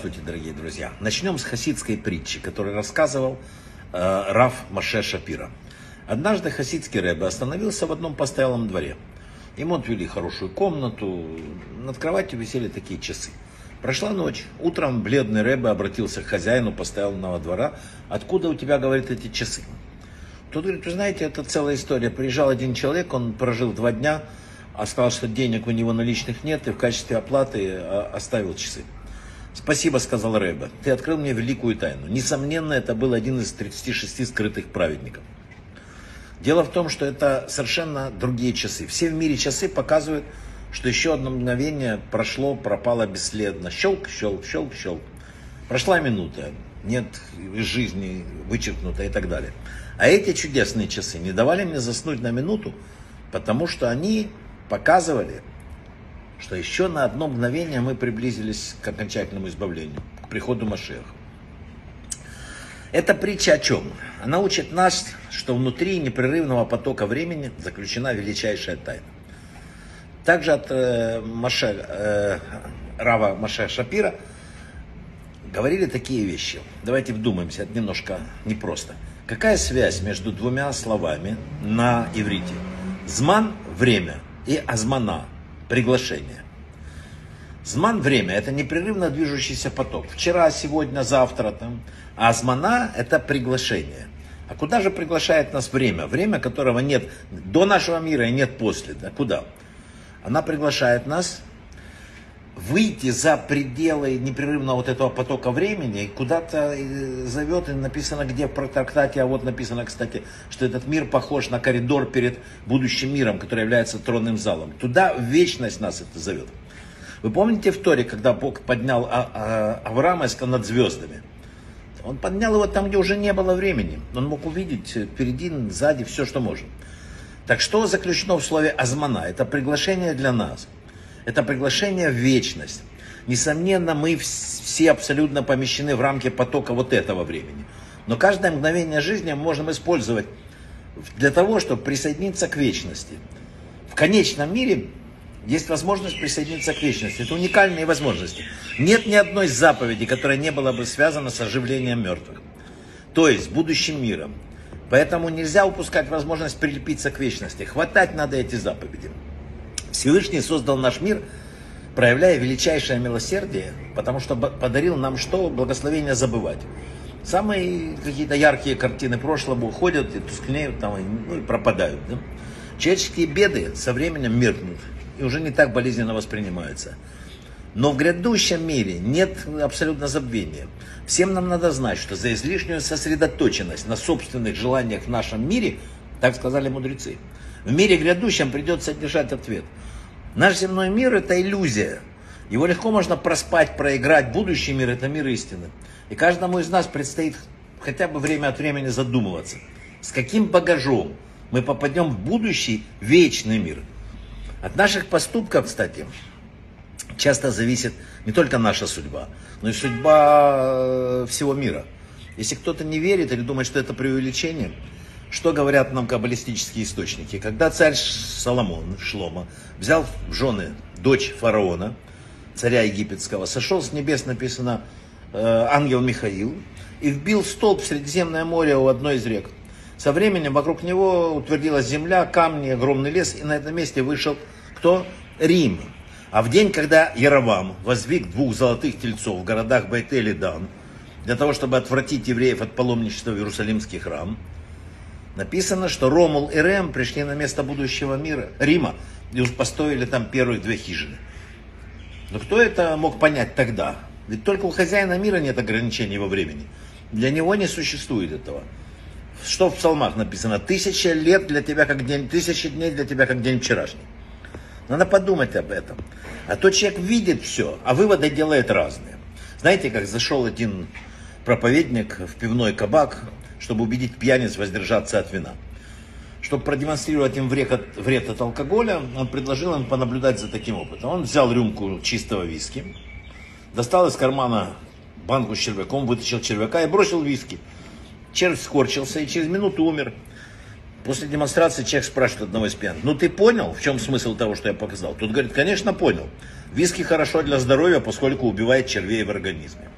Здравствуйте, дорогие друзья. Начнем с хасидской притчи, которую рассказывал э, Раф Маше Шапира. Однажды хасидский рэбе остановился в одном постоялом дворе. Ему отвели хорошую комнату, над кроватью висели такие часы. Прошла ночь. Утром бледный рэбе обратился к хозяину постоялого двора. «Откуда у тебя, говорит, эти часы?» Тот говорит, вы знаете, это целая история. Приезжал один человек, он прожил два дня, а сказал, что денег у него наличных нет, и в качестве оплаты а, оставил часы. Спасибо, сказал Рэбе. Ты открыл мне великую тайну. Несомненно, это был один из 36 скрытых праведников. Дело в том, что это совершенно другие часы. Все в мире часы показывают, что еще одно мгновение прошло, пропало бесследно. Щелк, щелк, щелк, щелк. Прошла минута, нет жизни вычеркнута и так далее. А эти чудесные часы не давали мне заснуть на минуту, потому что они показывали, что еще на одно мгновение мы приблизились к окончательному избавлению, к приходу Машеха. Эта притча о чем? Она учит нас, что внутри непрерывного потока времени заключена величайшая тайна. Также от э, Маше, э, Рава Маше Шапира говорили такие вещи. Давайте вдумаемся, это немножко непросто. Какая связь между двумя словами на иврите? Зман – время – и азмана – приглашение. Зман – время, это непрерывно движущийся поток. Вчера, сегодня, завтра. Там. А азмана – это приглашение. А куда же приглашает нас время? Время, которого нет до нашего мира и нет после. Да? Куда? Она приглашает нас выйти за пределы непрерывного вот этого потока времени, куда-то э, зовет, и написано где в трактате, а вот написано, кстати, что этот мир похож на коридор перед будущим миром, который является тронным залом. Туда вечность нас это зовет. Вы помните в Торе, когда Бог поднял а, а, Авраама над звездами? Он поднял его там, где уже не было времени. Он мог увидеть впереди, сзади все, что может. Так что заключено в слове «азмана»? Это приглашение для нас – это приглашение в вечность. Несомненно, мы все абсолютно помещены в рамки потока вот этого времени. Но каждое мгновение жизни мы можем использовать для того, чтобы присоединиться к вечности. В конечном мире есть возможность присоединиться к вечности. Это уникальные возможности. Нет ни одной заповеди, которая не была бы связана с оживлением мертвых. То есть будущим миром. Поэтому нельзя упускать возможность прилепиться к вечности. Хватать надо эти заповеди. Всевышний создал наш мир, проявляя величайшее милосердие, потому что подарил нам что? Благословение забывать. Самые какие-то яркие картины прошлого уходят и тускнеют там, ну, и пропадают. Да? Человеческие беды со временем меркнут и уже не так болезненно воспринимаются. Но в грядущем мире нет абсолютно забвения. Всем нам надо знать, что за излишнюю сосредоточенность на собственных желаниях в нашем мире, так сказали мудрецы, в мире грядущем придется держать ответ. Наш земной мир это иллюзия. Его легко можно проспать, проиграть. Будущий мир это мир истины. И каждому из нас предстоит хотя бы время от времени задумываться, с каким багажом мы попадем в будущий вечный мир. От наших поступков, кстати, часто зависит не только наша судьба, но и судьба э, всего мира. Если кто-то не верит или думает, что это преувеличение, что говорят нам каббалистические источники? Когда царь Соломон, Шлома, взял в жены дочь фараона, царя египетского, сошел с небес, написано, э, ангел Михаил, и вбил столб в Средиземное море у одной из рек. Со временем вокруг него утвердилась земля, камни, огромный лес, и на этом месте вышел кто? Рим. А в день, когда Яровам воздвиг двух золотых тельцов в городах Байтель и Дан, для того, чтобы отвратить евреев от паломничества в Иерусалимский храм, Написано, что Ромул и Рем пришли на место будущего мира, Рима, и построили там первых две хижины. Но кто это мог понять тогда? Ведь только у хозяина мира нет ограничений во времени. Для него не существует этого. Что в псалмах написано? Тысяча лет для тебя как день, тысячи дней для тебя как день вчерашний. Надо подумать об этом. А то человек видит все, а выводы делает разные. Знаете, как зашел один проповедник в пивной кабак, чтобы убедить пьяниц воздержаться от вина. Чтобы продемонстрировать им вред от, вред от алкоголя, он предложил им понаблюдать за таким опытом. Он взял рюмку чистого виски, достал из кармана банку с червяком, вытащил червяка и бросил виски. Червь скорчился и через минуту умер. После демонстрации человек спрашивает одного из пьяных, ну ты понял, в чем смысл того, что я показал? Тут говорит, конечно, понял. Виски хорошо для здоровья, поскольку убивает червей в организме.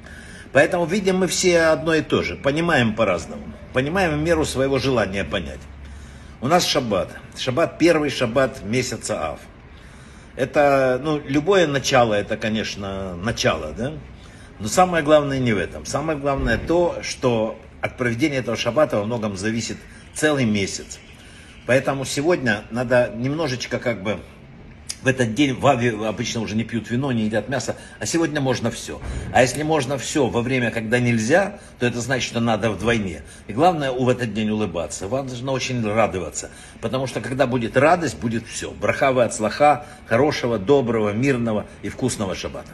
Поэтому видим мы все одно и то же, понимаем по-разному. Понимаем в меру своего желания понять. У нас шаббат. Шаббат первый шаббат месяца Ав. Это, ну, любое начало, это, конечно, начало, да? Но самое главное не в этом. Самое главное то, что от проведения этого шаббата во многом зависит целый месяц. Поэтому сегодня надо немножечко как бы в этот день в Аве обычно уже не пьют вино, не едят мясо, а сегодня можно все. А если можно все во время, когда нельзя, то это значит, что надо вдвойне. И главное в этот день улыбаться. Вам нужно очень радоваться, потому что когда будет радость, будет все. Брахавы от слаха, хорошего, доброго, мирного и вкусного шаббата.